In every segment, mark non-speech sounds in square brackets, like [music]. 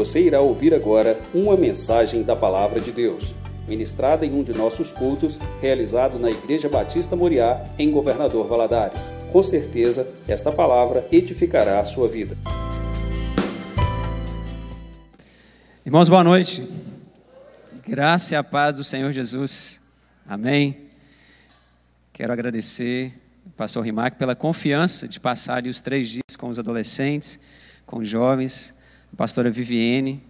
Você irá ouvir agora uma mensagem da Palavra de Deus, ministrada em um de nossos cultos, realizado na Igreja Batista Moriá, em Governador Valadares. Com certeza, esta palavra edificará a sua vida. Irmãos, boa noite. Graça e a paz do Senhor Jesus. Amém. Quero agradecer ao pastor Rimac pela confiança de passar os três dias com os adolescentes, com os jovens, a pastora Viviane,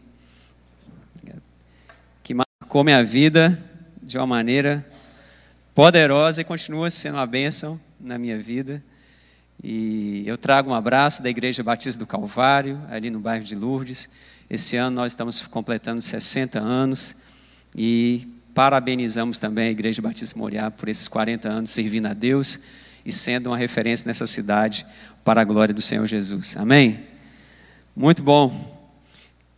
que marcou minha vida de uma maneira poderosa e continua sendo uma bênção na minha vida. E eu trago um abraço da Igreja Batista do Calvário, ali no bairro de Lourdes. Esse ano nós estamos completando 60 anos e parabenizamos também a Igreja Batista Moriá por esses 40 anos servindo a Deus e sendo uma referência nessa cidade para a glória do Senhor Jesus. Amém? Muito bom.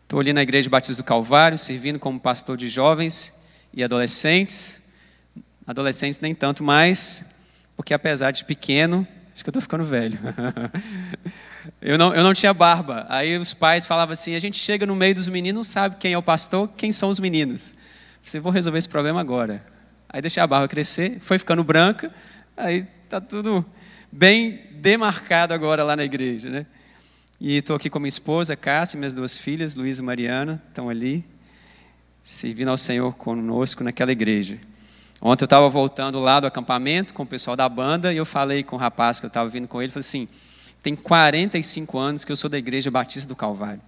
Estou ali na Igreja Batista do Calvário, servindo como pastor de jovens e adolescentes. Adolescentes nem tanto mais, porque apesar de pequeno, acho que eu estou ficando velho. [laughs] eu, não, eu não tinha barba. Aí os pais falavam assim: a gente chega no meio dos meninos, não sabe quem é o pastor, quem são os meninos. Você vou resolver esse problema agora. Aí deixei a barba crescer, foi ficando branca, aí tá tudo bem demarcado agora lá na igreja, né? E estou aqui com minha esposa, Cássia, minhas duas filhas, Luísa e Mariana, estão ali, servindo ao Senhor conosco naquela igreja. Ontem eu estava voltando lá do acampamento com o pessoal da banda e eu falei com o rapaz que eu estava vindo com ele, falei assim, tem 45 anos que eu sou da igreja Batista do Calvário.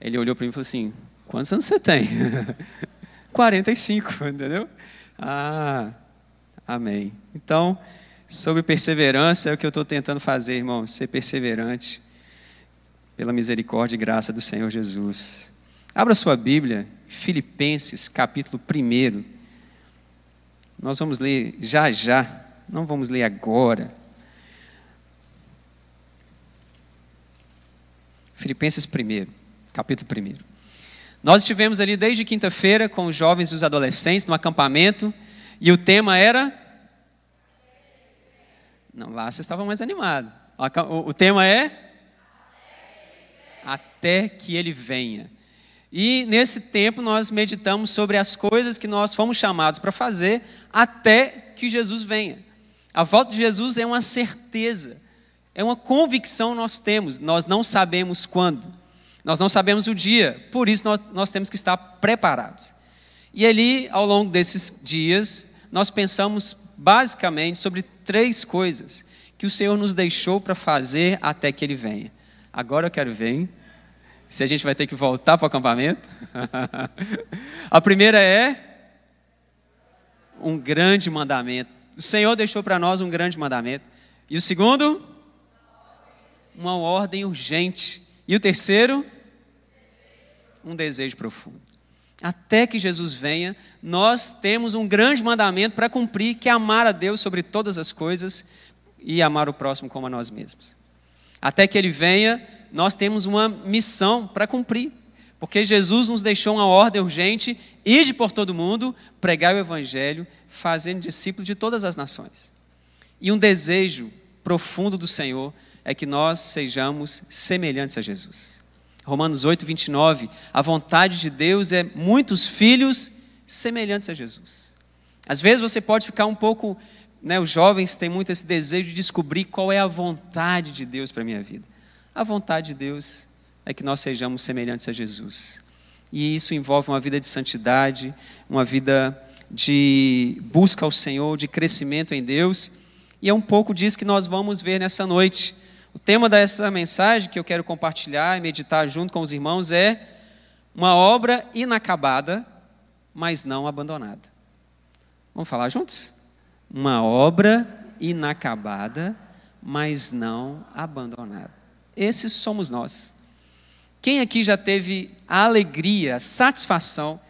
Ele olhou para mim e falou assim, quantos anos você tem? [laughs] 45, [laughs] entendeu? Ah, amém. Então, sobre perseverança é o que eu estou tentando fazer, irmão, ser perseverante pela misericórdia e graça do Senhor Jesus. Abra sua Bíblia, Filipenses, capítulo 1. Nós vamos ler já já, não vamos ler agora. Filipenses 1, capítulo 1. Nós estivemos ali desde quinta-feira com os jovens e os adolescentes no acampamento e o tema era. Não, lá vocês estavam mais animados. O, tema é. Até que ele venha. E nesse tempo nós meditamos sobre as coisas que nós fomos chamados para fazer até que Jesus venha. A volta de Jesus é uma certeza, é uma convicção nós temos, nós não sabemos quando. Nós não sabemos o dia, por isso nós, nós temos que estar preparados. E ali, ao longo desses dias, nós pensamos basicamente sobre três coisas que o Senhor nos deixou para fazer até que Ele venha. Agora eu quero ver hein? Se a gente vai ter que voltar para o acampamento. [laughs] a primeira é um grande mandamento. O Senhor deixou para nós um grande mandamento. E o segundo? Uma ordem urgente. E o terceiro? um desejo profundo. Até que Jesus venha, nós temos um grande mandamento para cumprir, que é amar a Deus sobre todas as coisas e amar o próximo como a nós mesmos. Até que Ele venha, nós temos uma missão para cumprir, porque Jesus nos deixou uma ordem urgente: ide por todo mundo, pregar o Evangelho, fazendo discípulos de todas as nações. E um desejo profundo do Senhor é que nós sejamos semelhantes a Jesus. Romanos 8, 29, a vontade de Deus é muitos filhos semelhantes a Jesus. Às vezes você pode ficar um pouco, né, os jovens têm muito esse desejo de descobrir qual é a vontade de Deus para a minha vida. A vontade de Deus é que nós sejamos semelhantes a Jesus. E isso envolve uma vida de santidade, uma vida de busca ao Senhor, de crescimento em Deus. E é um pouco disso que nós vamos ver nessa noite. O tema dessa mensagem que eu quero compartilhar e meditar junto com os irmãos é uma obra inacabada, mas não abandonada. Vamos falar juntos? Uma obra inacabada, mas não abandonada. Esses somos nós. Quem aqui já teve a alegria, a satisfação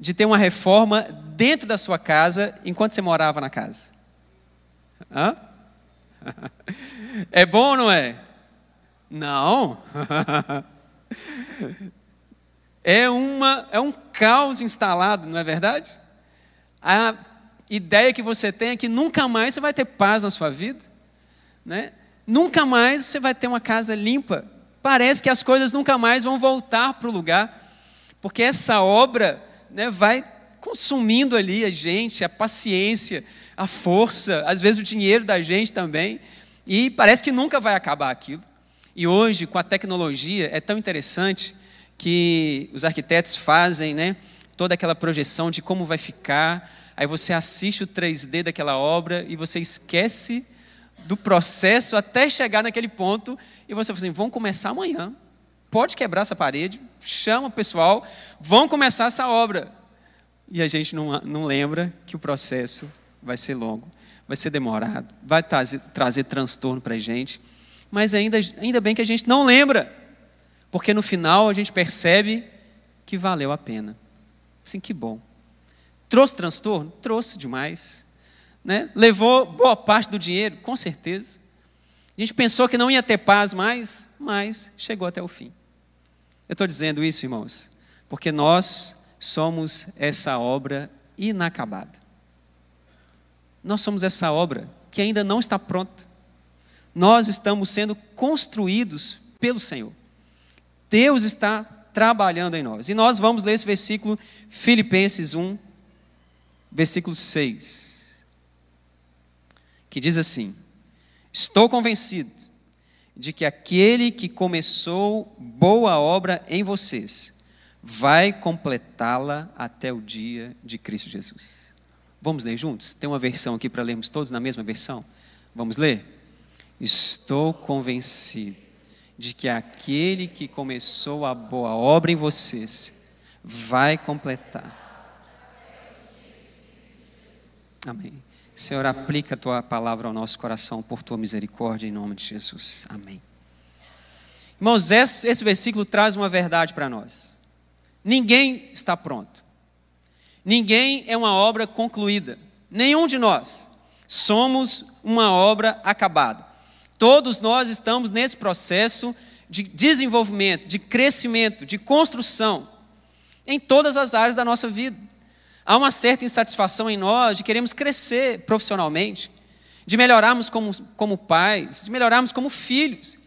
de ter uma reforma dentro da sua casa enquanto você morava na casa? Hã? [laughs] É bom não é? Não. [laughs] É, uma, é um caos instalado, não é verdade? A ideia que você tem é que nunca mais você vai ter paz na sua vida, né? Nunca mais você vai ter uma casa limpa. Parece que as coisas nunca mais vão voltar para o lugar. porque essa obra né, vai consumindo ali a gente, a paciência, a força, às vezes o dinheiro da gente também, e parece que nunca vai acabar aquilo. E hoje, com a tecnologia, é tão interessante que os arquitetos fazem né, toda aquela projeção de como vai ficar, aí você assiste o 3D daquela obra e você esquece do processo até chegar naquele ponto e você fala assim: vamos começar amanhã. Pode quebrar essa parede, chama o pessoal, vão começar essa obra. E a gente não, não lembra que o processo vai ser longo, vai ser demorado, vai trazer, trazer transtorno para a gente, mas ainda, ainda bem que a gente não lembra, porque no final a gente percebe que valeu a pena. Sim, que bom. Trouxe transtorno? Trouxe demais. Né? Levou boa parte do dinheiro? Com certeza. A gente pensou que não ia ter paz mais, mas chegou até o fim. Eu estou dizendo isso, irmãos, porque nós somos essa obra inacabada. Nós somos essa obra que ainda não está pronta. Nós estamos sendo construídos pelo Senhor. Deus está trabalhando em nós. E nós vamos ler esse versículo, Filipenses 1, versículo 6, que diz assim: Estou convencido de que aquele que começou boa obra em vocês vai completá-la até o dia de Cristo Jesus. Vamos ler juntos? Tem uma versão aqui para lermos todos na mesma versão? Vamos ler? Estou convencido de que aquele que começou a boa obra em vocês vai completar. Amém. Senhor, aplica a tua palavra ao nosso coração por tua misericórdia, em nome de Jesus. Amém. Irmãos, esse, esse versículo traz uma verdade para nós. Ninguém está pronto. Ninguém é uma obra concluída. Nenhum de nós somos uma obra acabada. Todos nós estamos nesse processo de desenvolvimento, de crescimento, de construção, em todas as áreas da nossa vida. Há uma certa insatisfação em nós de queremos crescer profissionalmente, de melhorarmos como, como pais, de melhorarmos como filhos,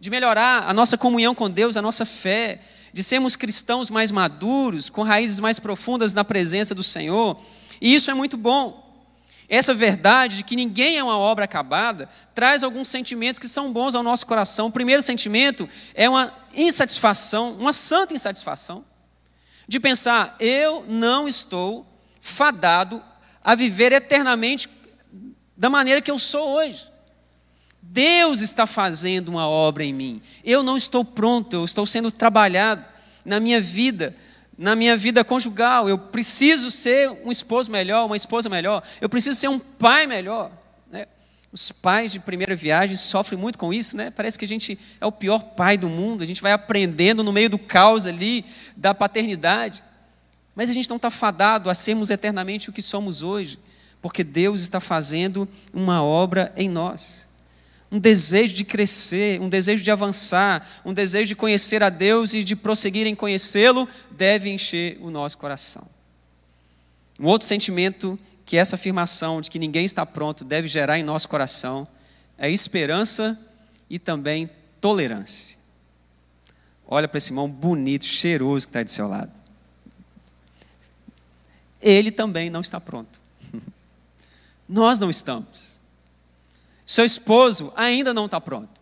de melhorar a nossa comunhão com Deus, a nossa fé, de sermos cristãos mais maduros, com raízes mais profundas na presença do Senhor. E isso é muito bom. Essa verdade de que ninguém é uma obra acabada traz alguns sentimentos que são bons ao nosso coração. O primeiro sentimento é uma insatisfação, uma santa insatisfação, de pensar: eu não estou fadado a viver eternamente da maneira que eu sou hoje. Deus está fazendo uma obra em mim. Eu não estou pronto, eu estou sendo trabalhado na minha vida na minha vida conjugal. Eu preciso ser um esposo melhor, uma esposa melhor. Eu preciso ser um pai melhor. Os pais de primeira viagem sofrem muito com isso, né? Parece que a gente é o pior pai do mundo. A gente vai aprendendo no meio do caos ali da paternidade. Mas a gente não está fadado a sermos eternamente o que somos hoje, porque Deus está fazendo uma obra em nós um desejo de crescer, um desejo de avançar, um desejo de conhecer a Deus e de prosseguir em conhecê-lo, deve encher o nosso coração. Um outro sentimento que essa afirmação de que ninguém está pronto deve gerar em nosso coração é esperança e também tolerância. Olha para esse irmão bonito, cheiroso que está de seu lado. Ele também não está pronto. [laughs] Nós não estamos. Seu esposo ainda não está pronto.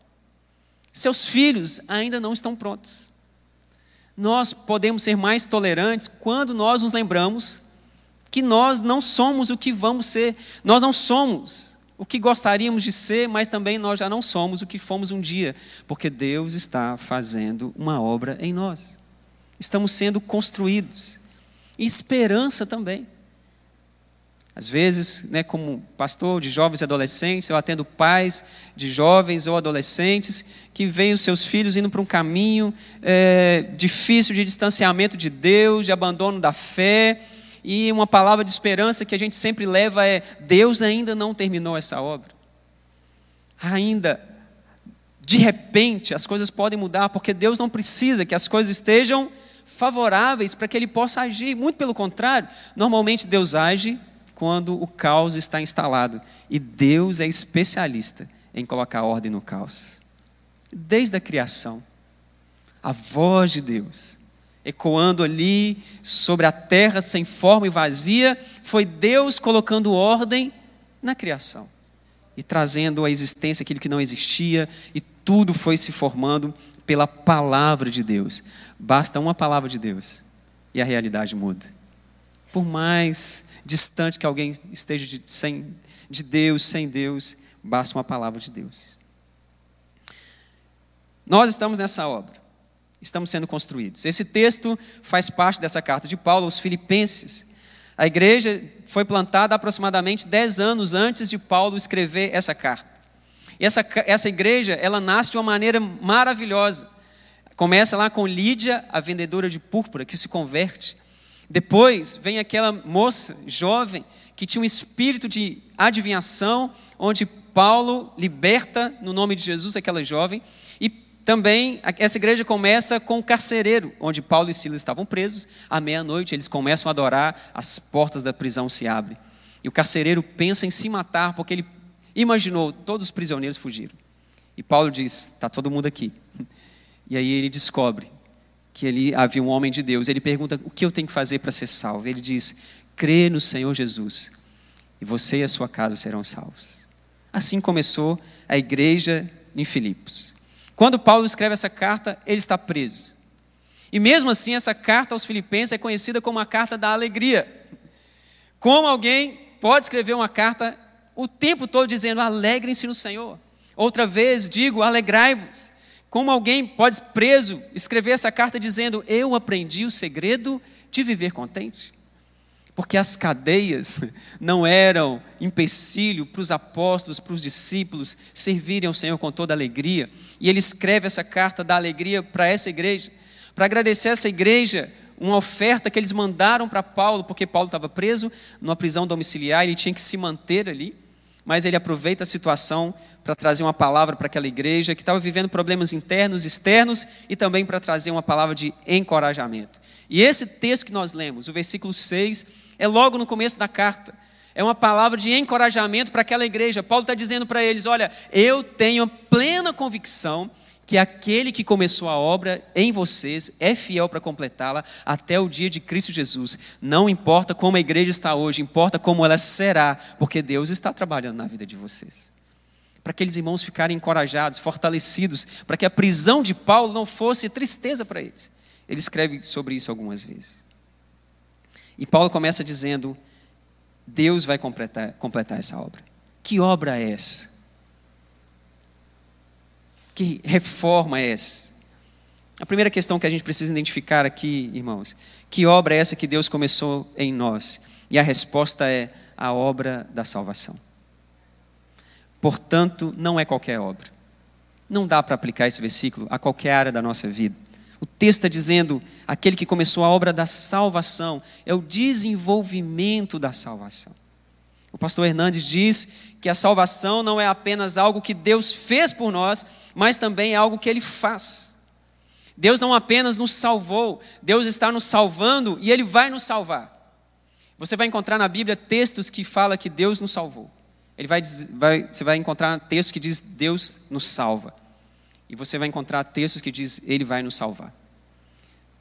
Seus filhos ainda não estão prontos. Nós podemos ser mais tolerantes quando nós nos lembramos que nós não somos o que vamos ser. Nós não somos o que gostaríamos de ser, mas também nós já não somos o que fomos um dia, porque Deus está fazendo uma obra em nós. Estamos sendo construídos. E esperança também. Às vezes, né, como pastor de jovens e adolescentes, eu atendo pais de jovens ou adolescentes que veem os seus filhos indo para um caminho é, difícil de distanciamento de Deus, de abandono da fé. E uma palavra de esperança que a gente sempre leva é: Deus ainda não terminou essa obra. Ainda, de repente, as coisas podem mudar, porque Deus não precisa que as coisas estejam favoráveis para que Ele possa agir. Muito pelo contrário, normalmente Deus age quando o caos está instalado. E Deus é especialista em colocar ordem no caos. Desde a criação, a voz de Deus ecoando ali sobre a terra sem forma e vazia, foi Deus colocando ordem na criação e trazendo à existência aquilo que não existia, e tudo foi se formando pela palavra de Deus. Basta uma palavra de Deus e a realidade muda. Por mais distante que alguém esteja de, sem, de Deus, sem Deus, basta uma palavra de Deus. Nós estamos nessa obra, estamos sendo construídos. Esse texto faz parte dessa carta de Paulo aos Filipenses. A igreja foi plantada aproximadamente 10 anos antes de Paulo escrever essa carta. E essa, essa igreja, ela nasce de uma maneira maravilhosa. Começa lá com Lídia, a vendedora de púrpura, que se converte. Depois vem aquela moça jovem que tinha um espírito de adivinhação, onde Paulo liberta no nome de Jesus aquela jovem. E também essa igreja começa com o carcereiro, onde Paulo e Silas estavam presos. À meia-noite eles começam a adorar, as portas da prisão se abrem. E o carcereiro pensa em se matar porque ele imaginou todos os prisioneiros fugiram. E Paulo diz: está todo mundo aqui. E aí ele descobre que ali havia um homem de Deus. Ele pergunta: o que eu tenho que fazer para ser salvo? Ele diz: crê no Senhor Jesus e você e a sua casa serão salvos. Assim começou a igreja em Filipos. Quando Paulo escreve essa carta, ele está preso. E mesmo assim, essa carta aos Filipenses é conhecida como a carta da alegria. Como alguém pode escrever uma carta o tempo todo dizendo: alegrem-se no Senhor? Outra vez digo: alegrai-vos. Como alguém pode, preso, escrever essa carta dizendo: Eu aprendi o segredo de viver contente? Porque as cadeias [laughs] não eram empecilho para os apóstolos, para os discípulos servirem ao Senhor com toda alegria. E ele escreve essa carta da alegria para essa igreja, para agradecer essa igreja uma oferta que eles mandaram para Paulo, porque Paulo estava preso numa prisão domiciliar, ele tinha que se manter ali, mas ele aproveita a situação para trazer uma palavra para aquela igreja que estava vivendo problemas internos, externos e também para trazer uma palavra de encorajamento. E esse texto que nós lemos, o versículo 6, é logo no começo da carta. É uma palavra de encorajamento para aquela igreja. Paulo está dizendo para eles: olha, eu tenho plena convicção que aquele que começou a obra em vocês é fiel para completá-la até o dia de Cristo Jesus. Não importa como a igreja está hoje, importa como ela será, porque Deus está trabalhando na vida de vocês. Para aqueles irmãos ficarem encorajados, fortalecidos, para que a prisão de Paulo não fosse tristeza para eles. Ele escreve sobre isso algumas vezes. E Paulo começa dizendo: Deus vai completar, completar essa obra. Que obra é essa? Que reforma é essa? A primeira questão que a gente precisa identificar aqui, irmãos, que obra é essa que Deus começou em nós? E a resposta é a obra da salvação. Portanto, não é qualquer obra. Não dá para aplicar esse versículo a qualquer área da nossa vida. O texto está dizendo: aquele que começou a obra da salvação, é o desenvolvimento da salvação. O pastor Hernandes diz que a salvação não é apenas algo que Deus fez por nós, mas também é algo que Ele faz. Deus não apenas nos salvou, Deus está nos salvando e Ele vai nos salvar. Você vai encontrar na Bíblia textos que falam que Deus nos salvou. Ele vai, vai, você vai encontrar textos que diz Deus nos salva. E você vai encontrar textos que diz Ele vai nos salvar.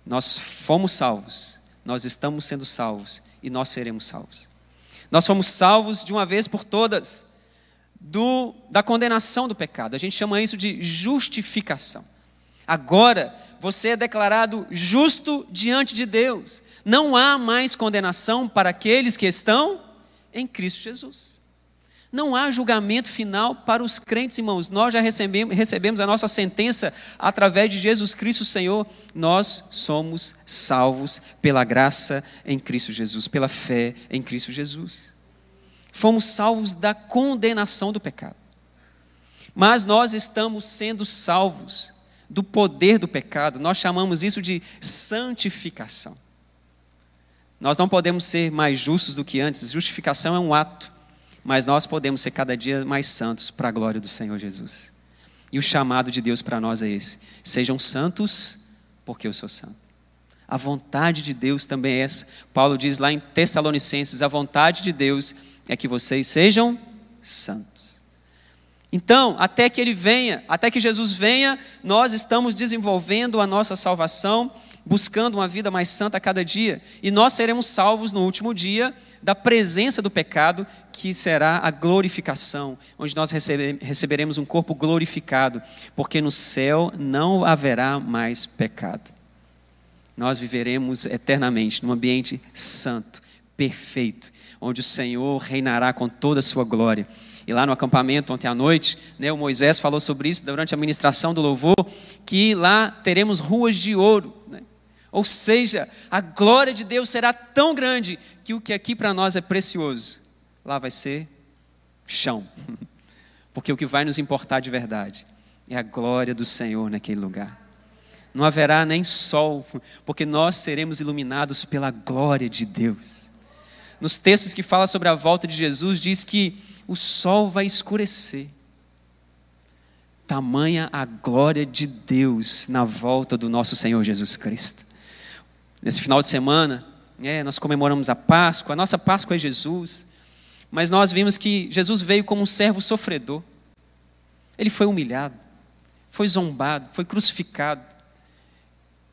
Nós fomos salvos, nós estamos sendo salvos e nós seremos salvos. Nós fomos salvos de uma vez por todas do, da condenação do pecado. A gente chama isso de justificação. Agora você é declarado justo diante de Deus. Não há mais condenação para aqueles que estão em Cristo Jesus. Não há julgamento final para os crentes, irmãos. Nós já recebemos, recebemos, a nossa sentença através de Jesus Cristo, Senhor. Nós somos salvos pela graça em Cristo Jesus, pela fé em Cristo Jesus. Fomos salvos da condenação do pecado. Mas nós estamos sendo salvos do poder do pecado. Nós chamamos isso de santificação. Nós não podemos ser mais justos do que antes. Justificação é um ato mas nós podemos ser cada dia mais santos para a glória do Senhor Jesus. E o chamado de Deus para nós é esse: sejam santos, porque eu sou santo. A vontade de Deus também é essa. Paulo diz lá em Tessalonicenses: a vontade de Deus é que vocês sejam santos. Então, até que Ele venha, até que Jesus venha, nós estamos desenvolvendo a nossa salvação buscando uma vida mais santa a cada dia, e nós seremos salvos no último dia da presença do pecado, que será a glorificação, onde nós receberemos um corpo glorificado, porque no céu não haverá mais pecado. Nós viveremos eternamente num ambiente santo, perfeito, onde o Senhor reinará com toda a sua glória. E lá no acampamento ontem à noite, né, o Moisés falou sobre isso durante a ministração do louvor, que lá teremos ruas de ouro. Ou seja, a glória de Deus será tão grande que o que aqui para nós é precioso, lá vai ser chão. [laughs] Porque o que vai nos importar de verdade é a glória do Senhor naquele lugar. Não haverá nem sol, [laughs] porque nós seremos iluminados pela glória de Deus. Nos textos que fala sobre a volta de Jesus, diz que o sol vai escurecer. Tamanha a glória de Deus na volta do nosso Senhor Jesus Cristo. Nesse final de semana, é, nós comemoramos a Páscoa, a nossa Páscoa é Jesus, mas nós vimos que Jesus veio como um servo sofredor. Ele foi humilhado, foi zombado, foi crucificado,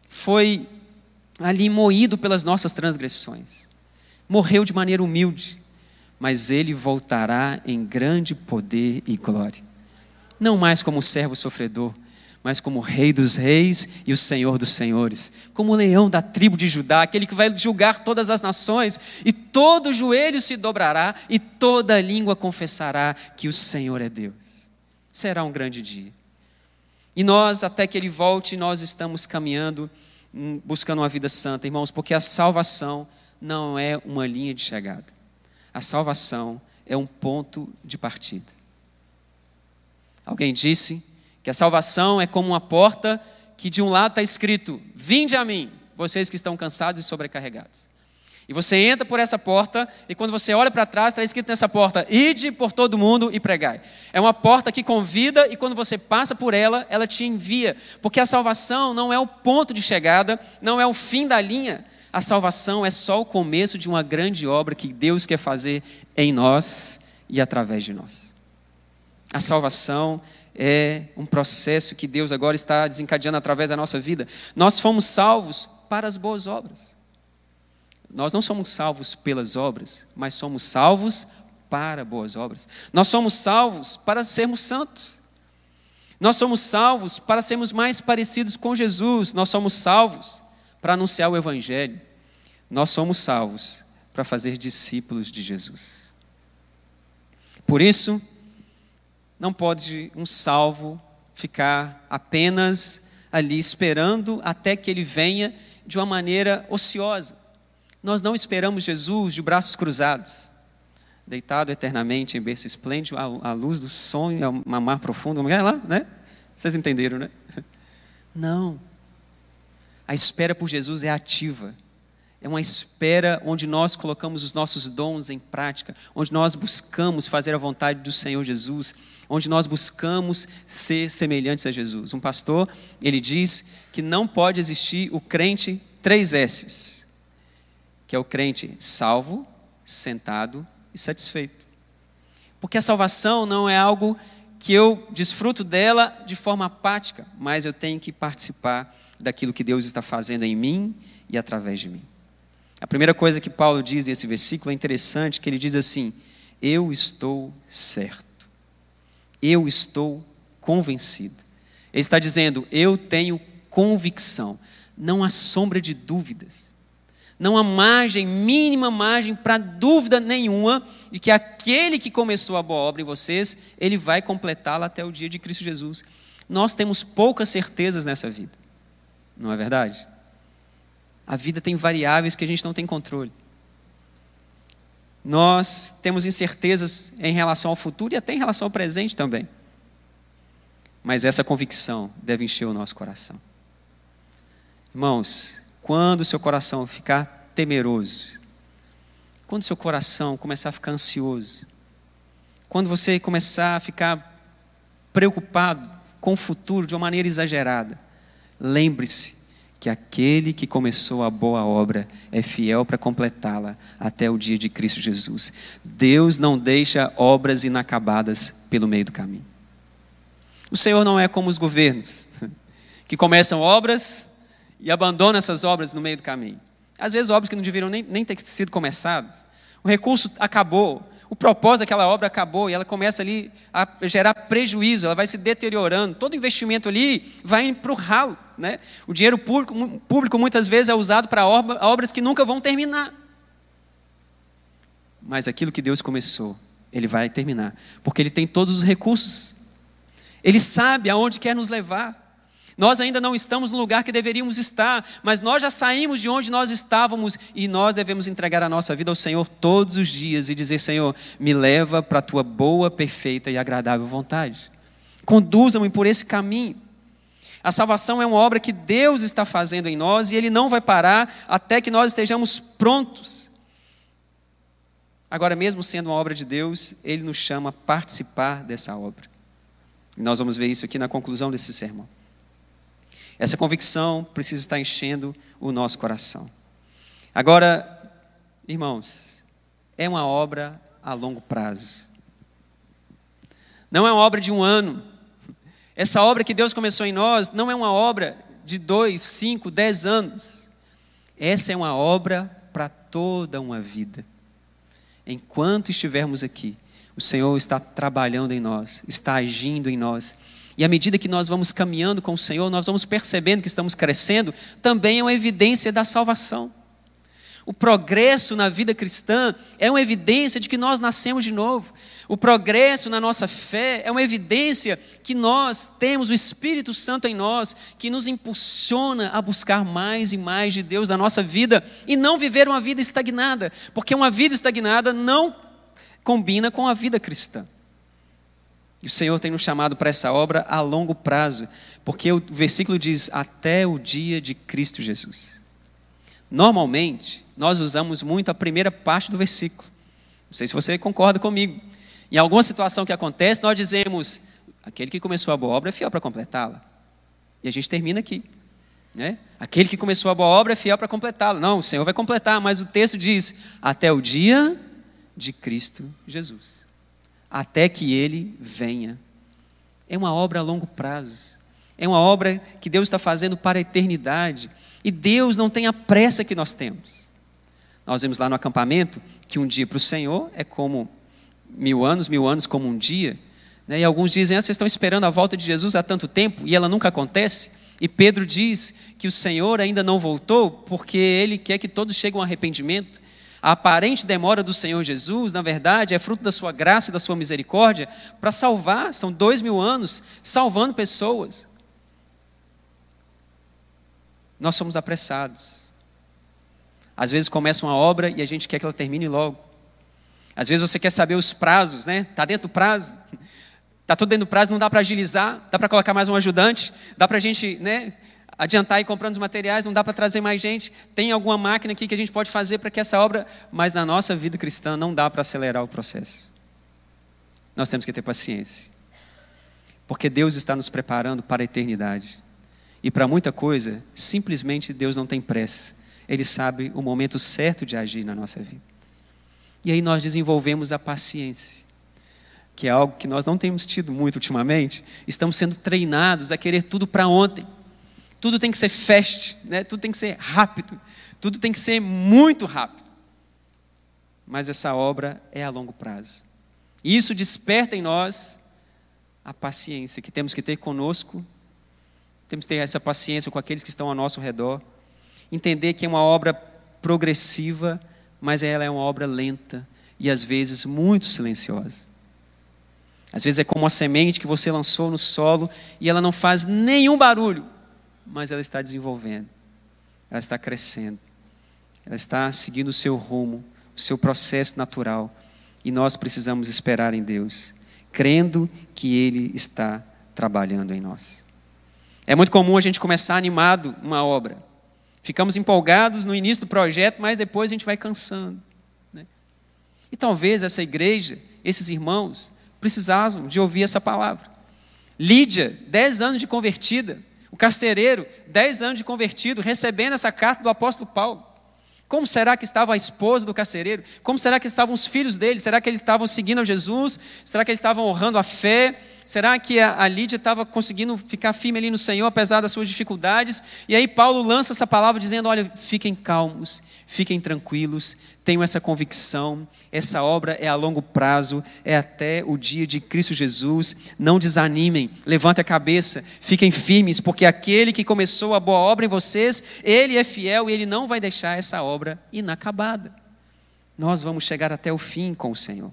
foi ali moído pelas nossas transgressões, morreu de maneira humilde, mas ele voltará em grande poder e glória. Não mais como servo sofredor, mas como Rei dos Reis e o Senhor dos Senhores, como o leão da tribo de Judá, aquele que vai julgar todas as nações, e todo joelho se dobrará e toda língua confessará que o Senhor é Deus. Será um grande dia. E nós, até que ele volte, nós estamos caminhando, hum, buscando uma vida santa, irmãos, porque a salvação não é uma linha de chegada. A salvação é um ponto de partida. Alguém disse que a salvação é como uma porta que de um lado está escrito: Vinde a mim, vocês que estão cansados e sobrecarregados. E você entra por essa porta, e quando você olha para trás, está escrito nessa porta: Ide por todo mundo e pregai. É uma porta que convida, e quando você passa por ela, ela te envia. Porque a salvação não é o ponto de chegada, não é o fim da linha, a salvação é só o começo de uma grande obra que Deus quer fazer em nós e através de nós. A salvação é um processo que Deus agora está desencadeando através da nossa vida. Nós fomos salvos para as boas obras. Nós não somos salvos pelas obras, mas somos salvos para boas obras. Nós somos salvos para sermos santos. Nós somos salvos para sermos mais parecidos com Jesus. Nós somos salvos para anunciar o Evangelho. Nós somos salvos para fazer discípulos de Jesus. Por isso, não pode um salvo ficar apenas ali esperando até que ele venha de uma maneira ociosa. Nós não esperamos Jesus de braços cruzados, deitado eternamente em berço esplêndido, à luz do sonho, uma mar profunda, é lá, né? Vocês entenderam, né? [laughs] Não. A espera por Jesus é ativa é uma espera onde nós colocamos os nossos dons em prática, onde nós buscamos fazer a vontade do Senhor Jesus, onde nós buscamos ser semelhantes a Jesus. Um pastor, ele diz que não pode existir o crente três S's, que é o crente salvo, sentado e satisfeito. Porque a salvação não é algo que eu desfruto dela de forma apática, mas eu tenho que participar daquilo que Deus está fazendo em mim e através de mim. A primeira coisa que Paulo diz nesse versículo é interessante, que ele diz assim: Eu estou certo. Eu estou convencido. Ele está dizendo: Eu tenho convicção. Não há sombra de dúvidas. Não há margem, mínima margem para dúvida nenhuma de que aquele que começou a boa obra em vocês, ele vai completá-la até o dia de Cristo Jesus. Nós temos poucas certezas nessa vida. Não é verdade? A vida tem variáveis que a gente não tem controle. Nós temos incertezas em relação ao futuro e até em relação ao presente também. Mas essa convicção deve encher o nosso coração. Irmãos, quando o seu coração ficar temeroso, quando o seu coração começar a ficar ansioso, quando você começar a ficar preocupado com o futuro de uma maneira exagerada, lembre-se que aquele que começou a boa obra é fiel para completá-la até o dia de Cristo Jesus. Deus não deixa obras inacabadas pelo meio do caminho. O Senhor não é como os governos, [laughs] que começam obras e abandona essas obras no meio do caminho. Às vezes, obras que não deveriam nem, nem ter sido começadas. O recurso acabou, o propósito daquela obra acabou e ela começa ali a gerar prejuízo, ela vai se deteriorando. Todo investimento ali vai para o ralo. Né? O dinheiro público, público muitas vezes é usado para obras que nunca vão terminar. Mas aquilo que Deus começou, Ele vai terminar, porque Ele tem todos os recursos. Ele sabe aonde quer nos levar. Nós ainda não estamos no lugar que deveríamos estar, mas nós já saímos de onde nós estávamos e nós devemos entregar a nossa vida ao Senhor todos os dias e dizer: Senhor, me leva para a tua boa, perfeita e agradável vontade. Conduza-me por esse caminho. A salvação é uma obra que Deus está fazendo em nós e Ele não vai parar até que nós estejamos prontos. Agora, mesmo sendo uma obra de Deus, Ele nos chama a participar dessa obra. E nós vamos ver isso aqui na conclusão desse sermão. Essa convicção precisa estar enchendo o nosso coração. Agora, irmãos, é uma obra a longo prazo. Não é uma obra de um ano. Essa obra que Deus começou em nós não é uma obra de dois, cinco, dez anos. Essa é uma obra para toda uma vida. Enquanto estivermos aqui, o Senhor está trabalhando em nós, está agindo em nós e à medida que nós vamos caminhando com o Senhor, nós vamos percebendo que estamos crescendo, também é uma evidência da salvação. O progresso na vida cristã é uma evidência de que nós nascemos de novo. O progresso na nossa fé é uma evidência que nós temos o Espírito Santo em nós, que nos impulsiona a buscar mais e mais de Deus na nossa vida e não viver uma vida estagnada, porque uma vida estagnada não combina com a vida cristã. E o Senhor tem nos chamado para essa obra a longo prazo, porque o versículo diz: até o dia de Cristo Jesus. Normalmente, nós usamos muito a primeira parte do versículo. Não sei se você concorda comigo. Em alguma situação que acontece, nós dizemos: aquele que começou a boa obra é fiel para completá-la. E a gente termina aqui. Né? Aquele que começou a boa obra é fiel para completá-la. Não, o Senhor vai completar, mas o texto diz: até o dia de Cristo Jesus até que ele venha. É uma obra a longo prazo. É uma obra que Deus está fazendo para a eternidade. E Deus não tem a pressa que nós temos. Nós vemos lá no acampamento que um dia para o Senhor é como mil anos, mil anos como um dia. Né? E alguns dizem, ah, vocês estão esperando a volta de Jesus há tanto tempo e ela nunca acontece. E Pedro diz que o Senhor ainda não voltou porque ele quer que todos cheguem ao arrependimento. A aparente demora do Senhor Jesus, na verdade, é fruto da sua graça e da sua misericórdia para salvar, são dois mil anos salvando pessoas. Nós somos apressados. Às vezes começa uma obra e a gente quer que ela termine logo. Às vezes você quer saber os prazos, né? Está dentro do prazo. Está [laughs] tudo dentro do prazo, não dá para agilizar, dá para colocar mais um ajudante, dá para a gente né, adiantar e comprando os materiais, não dá para trazer mais gente. Tem alguma máquina aqui que a gente pode fazer para que essa obra, mas na nossa vida cristã não dá para acelerar o processo. Nós temos que ter paciência. Porque Deus está nos preparando para a eternidade. E para muita coisa, simplesmente Deus não tem pressa. Ele sabe o momento certo de agir na nossa vida. E aí nós desenvolvemos a paciência, que é algo que nós não temos tido muito ultimamente. Estamos sendo treinados a querer tudo para ontem. Tudo tem que ser fast, né? tudo tem que ser rápido, tudo tem que ser muito rápido. Mas essa obra é a longo prazo. E isso desperta em nós a paciência que temos que ter conosco, temos que ter essa paciência com aqueles que estão ao nosso redor, entender que é uma obra progressiva, mas ela é uma obra lenta e às vezes muito silenciosa. Às vezes é como uma semente que você lançou no solo e ela não faz nenhum barulho, mas ela está desenvolvendo, ela está crescendo, ela está seguindo o seu rumo, o seu processo natural, e nós precisamos esperar em Deus, crendo que Ele está trabalhando em nós. É muito comum a gente começar animado uma obra, ficamos empolgados no início do projeto, mas depois a gente vai cansando. Né? E talvez essa igreja, esses irmãos, precisavam de ouvir essa palavra. Lídia, dez anos de convertida, o carcereiro, dez anos de convertido, recebendo essa carta do apóstolo Paulo. Como será que estava a esposa do carcereiro? Como será que estavam os filhos dele? Será que eles estavam seguindo a Jesus? Será que eles estavam honrando a fé? Será que a Lídia estava conseguindo ficar firme ali no Senhor, apesar das suas dificuldades? E aí Paulo lança essa palavra dizendo: Olha, fiquem calmos, fiquem tranquilos, tenham essa convicção, essa obra é a longo prazo, é até o dia de Cristo Jesus. Não desanimem, levantem a cabeça, fiquem firmes, porque aquele que começou a boa obra em vocês, ele é fiel e ele não vai deixar essa obra inacabada. Nós vamos chegar até o fim com o Senhor.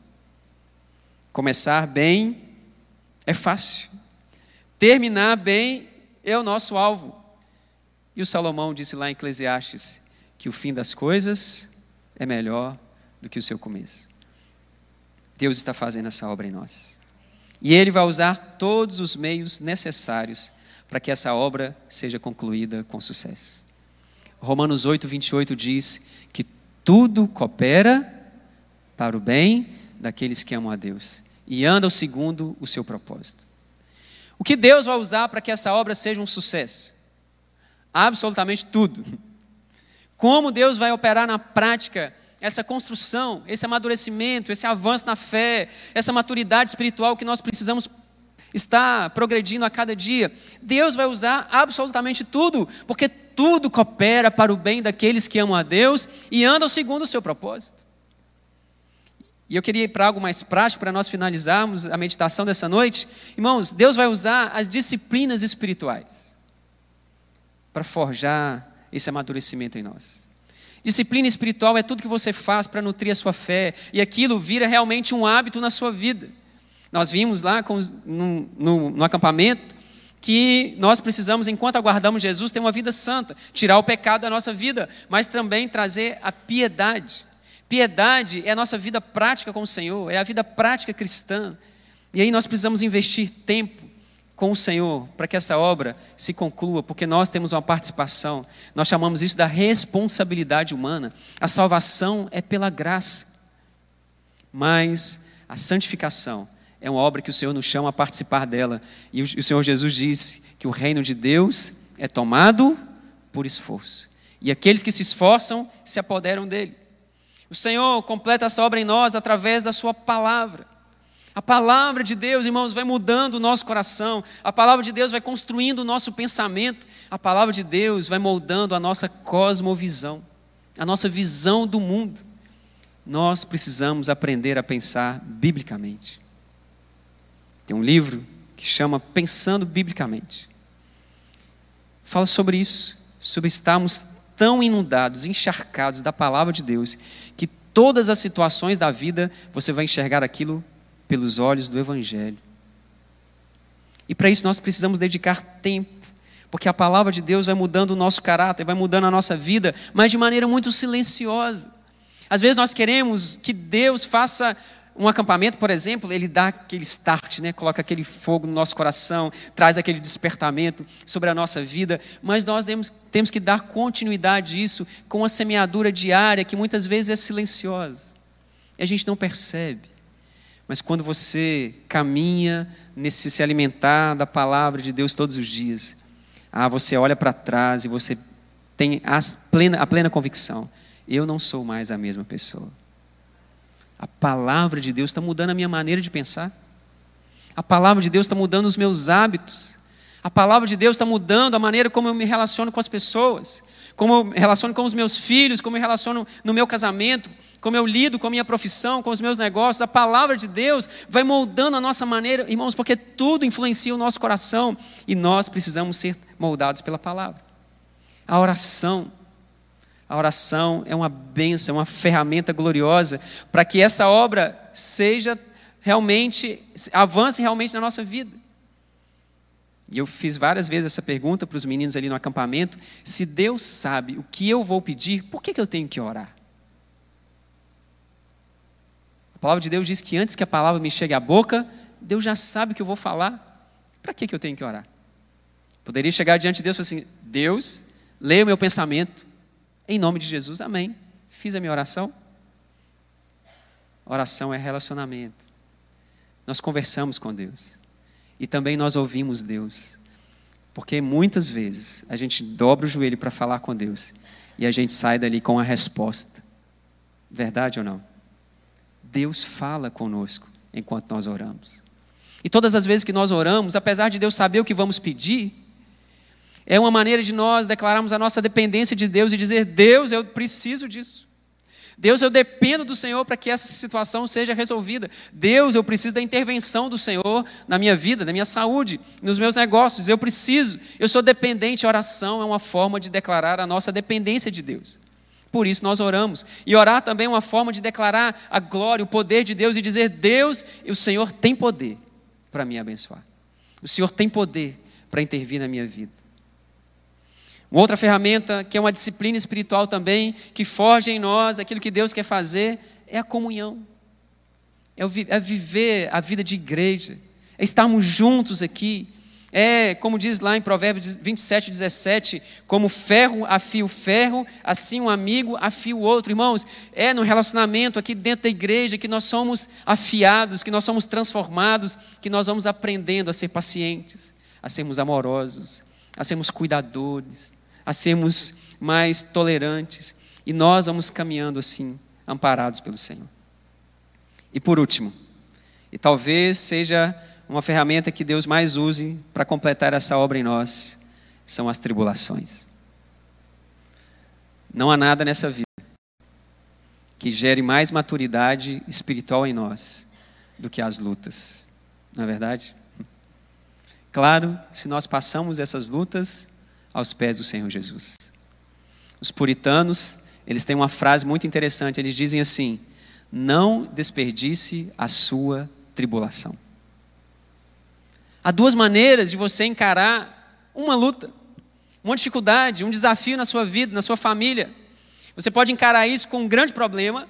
Começar bem é fácil. Terminar bem é o nosso alvo. E o Salomão disse lá em Eclesiastes que o fim das coisas é melhor do que o seu começo. Deus está fazendo essa obra em nós. E Ele vai usar todos os meios necessários para que essa obra seja concluída com sucesso. Romanos 8, 28 diz que tudo coopera para o bem daqueles que amam a Deus e andam segundo o seu propósito. O que Deus vai usar para que essa obra seja um sucesso? Absolutamente tudo. Como Deus vai operar na prática essa construção, esse amadurecimento, esse avanço na fé, essa maturidade espiritual que nós precisamos estar progredindo a cada dia. Deus vai usar absolutamente tudo, porque tudo coopera para o bem daqueles que amam a Deus e andam segundo o seu propósito. E eu queria ir para algo mais prático para nós finalizarmos a meditação dessa noite. Irmãos, Deus vai usar as disciplinas espirituais para forjar esse amadurecimento em nós. Disciplina espiritual é tudo que você faz para nutrir a sua fé e aquilo vira realmente um hábito na sua vida. Nós vimos lá com, no, no, no acampamento que nós precisamos, enquanto aguardamos Jesus, ter uma vida santa, tirar o pecado da nossa vida, mas também trazer a piedade. Piedade é a nossa vida prática com o Senhor, é a vida prática cristã. E aí nós precisamos investir tempo com o Senhor para que essa obra se conclua, porque nós temos uma participação. Nós chamamos isso da responsabilidade humana. A salvação é pela graça, mas a santificação é uma obra que o Senhor nos chama a participar dela. E o Senhor Jesus disse que o reino de Deus é tomado por esforço. E aqueles que se esforçam se apoderam dele. O Senhor completa essa obra em nós através da Sua palavra. A palavra de Deus, irmãos, vai mudando o nosso coração, a palavra de Deus vai construindo o nosso pensamento, a palavra de Deus vai moldando a nossa cosmovisão, a nossa visão do mundo. Nós precisamos aprender a pensar biblicamente. Tem um livro que chama Pensando Biblicamente. Fala sobre isso, sobre estarmos tão inundados, encharcados da palavra de Deus, que todas as situações da vida você vai enxergar aquilo pelos olhos do Evangelho. E para isso nós precisamos dedicar tempo, porque a palavra de Deus vai mudando o nosso caráter, vai mudando a nossa vida, mas de maneira muito silenciosa. Às vezes nós queremos que Deus faça um acampamento, por exemplo, ele dá aquele start, né? coloca aquele fogo no nosso coração, traz aquele despertamento sobre a nossa vida, mas nós temos, temos que dar continuidade a isso com a semeadura diária, que muitas vezes é silenciosa, e a gente não percebe. Mas quando você caminha nesse se alimentar da palavra de Deus todos os dias, ah, você olha para trás e você tem plena, a plena convicção: eu não sou mais a mesma pessoa. A palavra de Deus está mudando a minha maneira de pensar. A palavra de Deus está mudando os meus hábitos. A palavra de Deus está mudando a maneira como eu me relaciono com as pessoas, como eu me relaciono com os meus filhos, como eu me relaciono no meu casamento, como eu lido com a minha profissão, com os meus negócios. A palavra de Deus vai moldando a nossa maneira, irmãos, porque tudo influencia o nosso coração e nós precisamos ser moldados pela palavra. A oração a oração é uma benção, uma ferramenta gloriosa para que essa obra seja realmente, avance realmente na nossa vida. E eu fiz várias vezes essa pergunta para os meninos ali no acampamento: se Deus sabe o que eu vou pedir, por que, que eu tenho que orar? A palavra de Deus diz que antes que a palavra me chegue à boca, Deus já sabe o que eu vou falar. Para que, que eu tenho que orar? Poderia chegar diante de Deus e falar assim: Deus, leia o meu pensamento, em nome de Jesus, amém. Fiz a minha oração. Oração é relacionamento. Nós conversamos com Deus. E também nós ouvimos Deus. Porque muitas vezes a gente dobra o joelho para falar com Deus e a gente sai dali com a resposta. Verdade ou não? Deus fala conosco enquanto nós oramos. E todas as vezes que nós oramos, apesar de Deus saber o que vamos pedir, é uma maneira de nós declararmos a nossa dependência de Deus e dizer: Deus, eu preciso disso. Deus, eu dependo do Senhor para que essa situação seja resolvida. Deus, eu preciso da intervenção do Senhor na minha vida, na minha saúde, nos meus negócios. Eu preciso, eu sou dependente. Oração é uma forma de declarar a nossa dependência de Deus. Por isso nós oramos. E orar também é uma forma de declarar a glória, o poder de Deus e dizer: Deus, o Senhor tem poder para me abençoar. O Senhor tem poder para intervir na minha vida. Uma outra ferramenta, que é uma disciplina espiritual também, que forja em nós aquilo que Deus quer fazer, é a comunhão. É, é viver a vida de igreja. É estarmos juntos aqui. É, como diz lá em Provérbios 27, 17, como ferro afia o ferro, assim um amigo afia o outro. Irmãos, é no relacionamento aqui dentro da igreja que nós somos afiados, que nós somos transformados, que nós vamos aprendendo a ser pacientes, a sermos amorosos, a sermos cuidadores, a sermos mais tolerantes. E nós vamos caminhando assim, amparados pelo Senhor. E por último, e talvez seja uma ferramenta que Deus mais use para completar essa obra em nós, são as tribulações. Não há nada nessa vida que gere mais maturidade espiritual em nós do que as lutas, não é verdade? Claro, se nós passamos essas lutas, aos pés do Senhor Jesus. Os puritanos, eles têm uma frase muito interessante, eles dizem assim: não desperdice a sua tribulação. Há duas maneiras de você encarar uma luta, uma dificuldade, um desafio na sua vida, na sua família. Você pode encarar isso com um grande problema,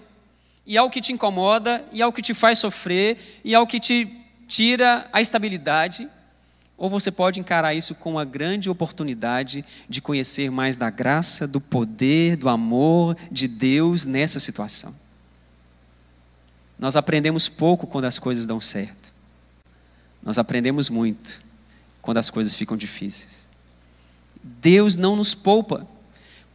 e algo que te incomoda, e algo que te faz sofrer, e algo que te tira a estabilidade. Ou você pode encarar isso com uma grande oportunidade de conhecer mais da graça, do poder, do amor de Deus nessa situação. Nós aprendemos pouco quando as coisas dão certo. Nós aprendemos muito quando as coisas ficam difíceis. Deus não nos poupa.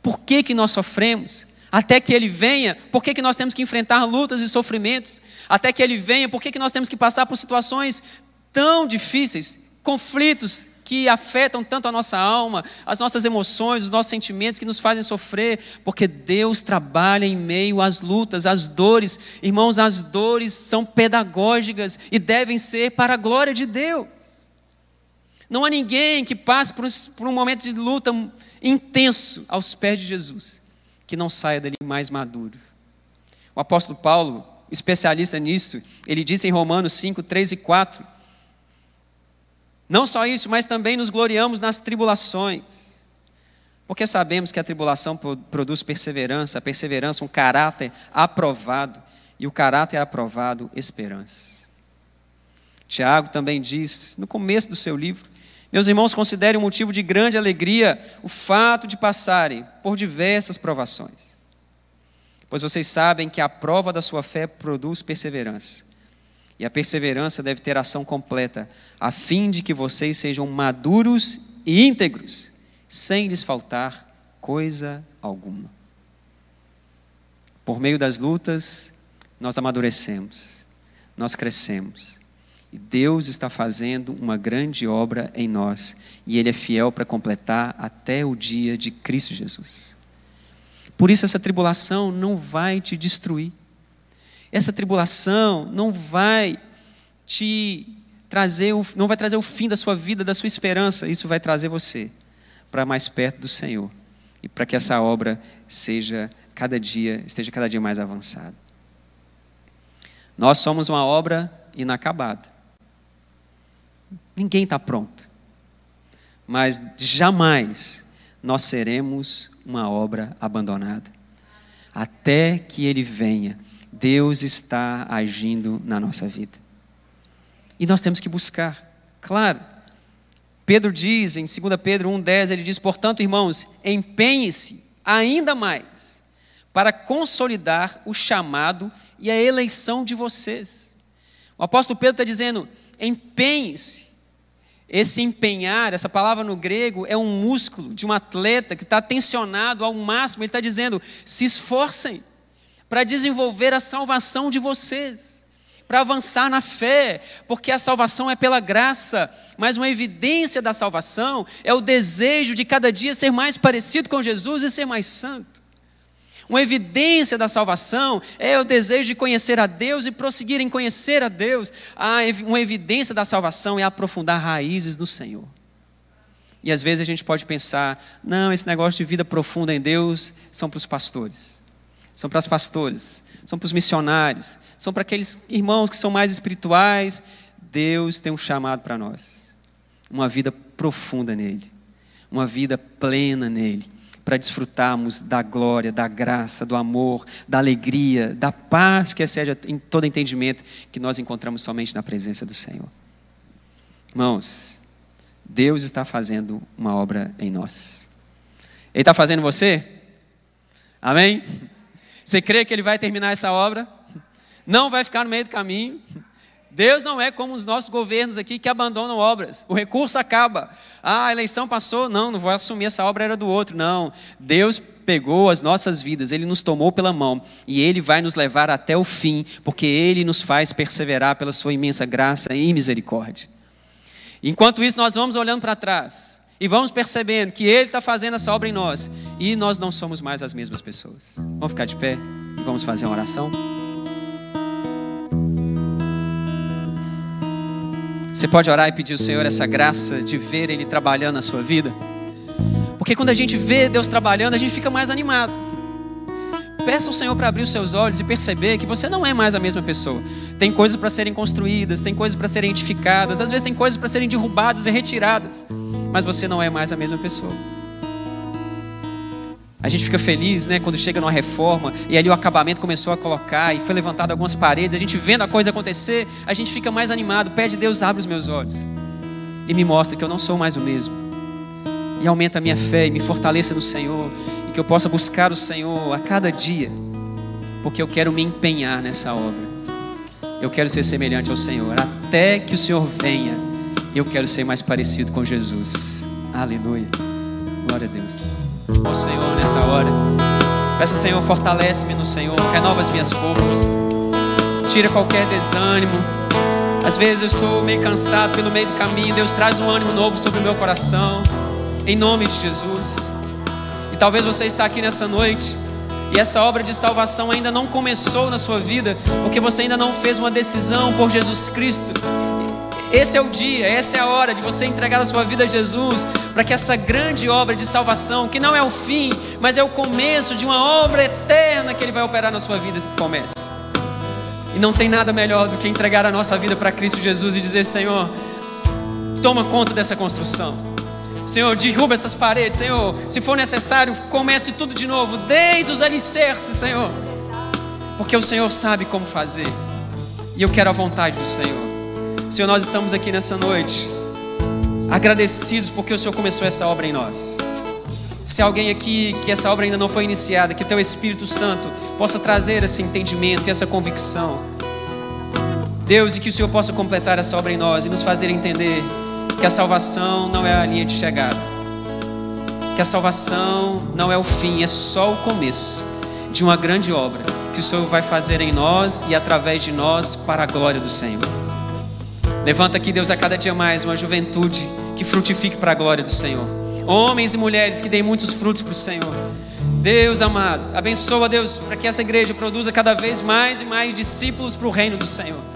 Por que, que nós sofremos? Até que Ele venha, por que, que nós temos que enfrentar lutas e sofrimentos? Até que Ele venha, por que, que nós temos que passar por situações tão difíceis? conflitos que afetam tanto a nossa alma, as nossas emoções, os nossos sentimentos que nos fazem sofrer, porque Deus trabalha em meio às lutas, às dores. Irmãos, as dores são pedagógicas e devem ser para a glória de Deus. Não há ninguém que passe por um momento de luta intenso aos pés de Jesus que não saia dali mais maduro. O apóstolo Paulo, especialista nisso, ele disse em Romanos 5, 3 e 4 não só isso, mas também nos gloriamos nas tribulações. Porque sabemos que a tribulação produz perseverança, a perseverança um caráter aprovado, e o caráter aprovado, esperança. Tiago também diz, no começo do seu livro, meus irmãos, considerem um motivo de grande alegria o fato de passarem por diversas provações. Pois vocês sabem que a prova da sua fé produz perseverança. E a perseverança deve ter ação completa, a fim de que vocês sejam maduros e íntegros, sem lhes faltar coisa alguma. Por meio das lutas, nós amadurecemos, nós crescemos. E Deus está fazendo uma grande obra em nós, e Ele é fiel para completar até o dia de Cristo Jesus. Por isso, essa tribulação não vai te destruir. Essa tribulação não vai te trazer, o, não vai trazer o fim da sua vida, da sua esperança. Isso vai trazer você para mais perto do Senhor e para que essa obra seja cada dia esteja cada dia mais avançada. Nós somos uma obra inacabada. Ninguém está pronto, mas jamais nós seremos uma obra abandonada até que Ele venha Deus está agindo na nossa vida. E nós temos que buscar, claro. Pedro diz, em 2 Pedro 1,10, ele diz: Portanto, irmãos, empenhe-se ainda mais para consolidar o chamado e a eleição de vocês. O apóstolo Pedro está dizendo: empenhe-se, Esse empenhar, essa palavra no grego, é um músculo de um atleta que está tensionado ao máximo. Ele está dizendo: se esforcem para desenvolver a salvação de vocês, para avançar na fé, porque a salvação é pela graça, mas uma evidência da salvação é o desejo de cada dia ser mais parecido com Jesus e ser mais santo. Uma evidência da salvação é o desejo de conhecer a Deus e prosseguir em conhecer a Deus. Uma evidência da salvação é aprofundar raízes no Senhor. E às vezes a gente pode pensar: não, esse negócio de vida profunda em Deus são para os pastores, são para as pastores, são para os missionários, são para aqueles irmãos que são mais espirituais. Deus tem um chamado para nós, uma vida profunda nele, uma vida plena nele para desfrutarmos da glória, da graça, do amor, da alegria, da paz que excede em todo entendimento que nós encontramos somente na presença do Senhor. Irmãos, Deus está fazendo uma obra em nós. Ele está fazendo você? Amém? Você crê que Ele vai terminar essa obra? Não vai ficar no meio do caminho? Deus não é como os nossos governos aqui que abandonam obras. O recurso acaba. Ah, a eleição passou. Não, não vou assumir essa obra, era do outro. Não. Deus pegou as nossas vidas, Ele nos tomou pela mão e Ele vai nos levar até o fim, porque Ele nos faz perseverar pela Sua imensa graça e misericórdia. Enquanto isso, nós vamos olhando para trás e vamos percebendo que Ele está fazendo essa obra em nós e nós não somos mais as mesmas pessoas. Vamos ficar de pé e vamos fazer uma oração? Você pode orar e pedir ao Senhor essa graça de ver Ele trabalhando na sua vida? Porque quando a gente vê Deus trabalhando, a gente fica mais animado. Peça ao Senhor para abrir os seus olhos e perceber que você não é mais a mesma pessoa. Tem coisas para serem construídas, tem coisas para serem edificadas, às vezes tem coisas para serem derrubadas e retiradas, mas você não é mais a mesma pessoa. A gente fica feliz, né, quando chega numa reforma e ali o acabamento começou a colocar e foi levantado algumas paredes, a gente vendo a coisa acontecer, a gente fica mais animado, pede Deus abre os meus olhos e me mostra que eu não sou mais o mesmo. E aumenta a minha fé e me fortaleça no Senhor e que eu possa buscar o Senhor a cada dia, porque eu quero me empenhar nessa obra. Eu quero ser semelhante ao Senhor até que o Senhor venha. Eu quero ser mais parecido com Jesus. Aleluia. Glória a Deus ao Senhor nessa hora. Peça, Senhor, fortalece-me no Senhor, renova as minhas forças, tira qualquer desânimo. Às vezes eu estou meio cansado pelo meio do caminho, Deus traz um ânimo novo sobre o meu coração, em nome de Jesus. E talvez você está aqui nessa noite e essa obra de salvação ainda não começou na sua vida, porque você ainda não fez uma decisão por Jesus Cristo esse é o dia, essa é a hora de você entregar a sua vida a Jesus, para que essa grande obra de salvação, que não é o fim, mas é o começo de uma obra eterna que Ele vai operar na sua vida, comece. E não tem nada melhor do que entregar a nossa vida para Cristo Jesus e dizer: Senhor, toma conta dessa construção. Senhor, derruba essas paredes, Senhor. Se for necessário, comece tudo de novo, desde os alicerces, Senhor. Porque o Senhor sabe como fazer. E eu quero a vontade do Senhor. Senhor, nós estamos aqui nessa noite agradecidos porque o Senhor começou essa obra em nós. Se alguém aqui que essa obra ainda não foi iniciada, que o Teu Espírito Santo possa trazer esse entendimento e essa convicção. Deus, e que o Senhor possa completar essa obra em nós e nos fazer entender que a salvação não é a linha de chegada, que a salvação não é o fim, é só o começo de uma grande obra que o Senhor vai fazer em nós e através de nós para a glória do Senhor. Levanta aqui, Deus, a cada dia mais uma juventude que frutifique para a glória do Senhor. Homens e mulheres que deem muitos frutos para o Senhor. Deus amado, abençoa, Deus, para que essa igreja produza cada vez mais e mais discípulos para o reino do Senhor.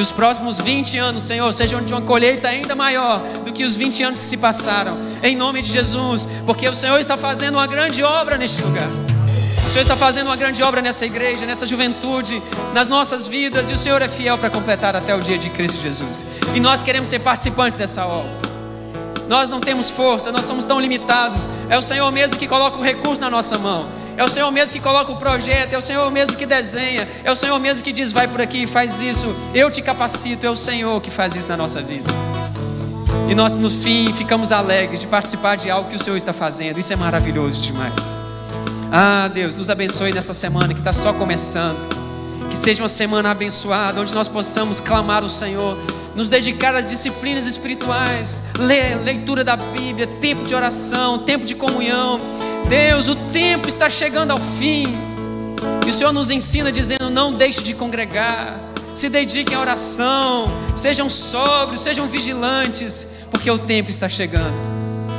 Que os próximos 20 anos, Senhor, sejam de uma colheita ainda maior do que os 20 anos que se passaram. Em nome de Jesus, porque o Senhor está fazendo uma grande obra neste lugar. O Senhor está fazendo uma grande obra nessa igreja, nessa juventude, nas nossas vidas, e o Senhor é fiel para completar até o dia de Cristo Jesus. E nós queremos ser participantes dessa obra. Nós não temos força, nós somos tão limitados. É o Senhor mesmo que coloca o recurso na nossa mão. É o Senhor mesmo que coloca o projeto, é o Senhor mesmo que desenha, é o Senhor mesmo que diz: vai por aqui, faz isso, eu te capacito. É o Senhor que faz isso na nossa vida. E nós, no fim, ficamos alegres de participar de algo que o Senhor está fazendo. Isso é maravilhoso demais. Ah, Deus, nos abençoe nessa semana que está só começando. Que seja uma semana abençoada, onde nós possamos clamar o Senhor nos dedicar às disciplinas espirituais, leitura da Bíblia, tempo de oração, tempo de comunhão. Deus, o tempo está chegando ao fim. E o Senhor nos ensina dizendo: não deixe de congregar, se dediquem à oração, sejam sóbrios, sejam vigilantes, porque o tempo está chegando.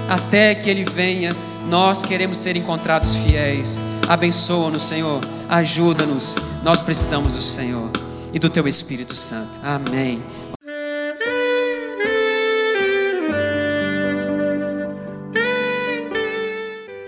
Até que Ele venha, nós queremos ser encontrados fiéis. Abençoa-nos, Senhor, ajuda-nos. Nós precisamos do Senhor e do Teu Espírito Santo. Amém.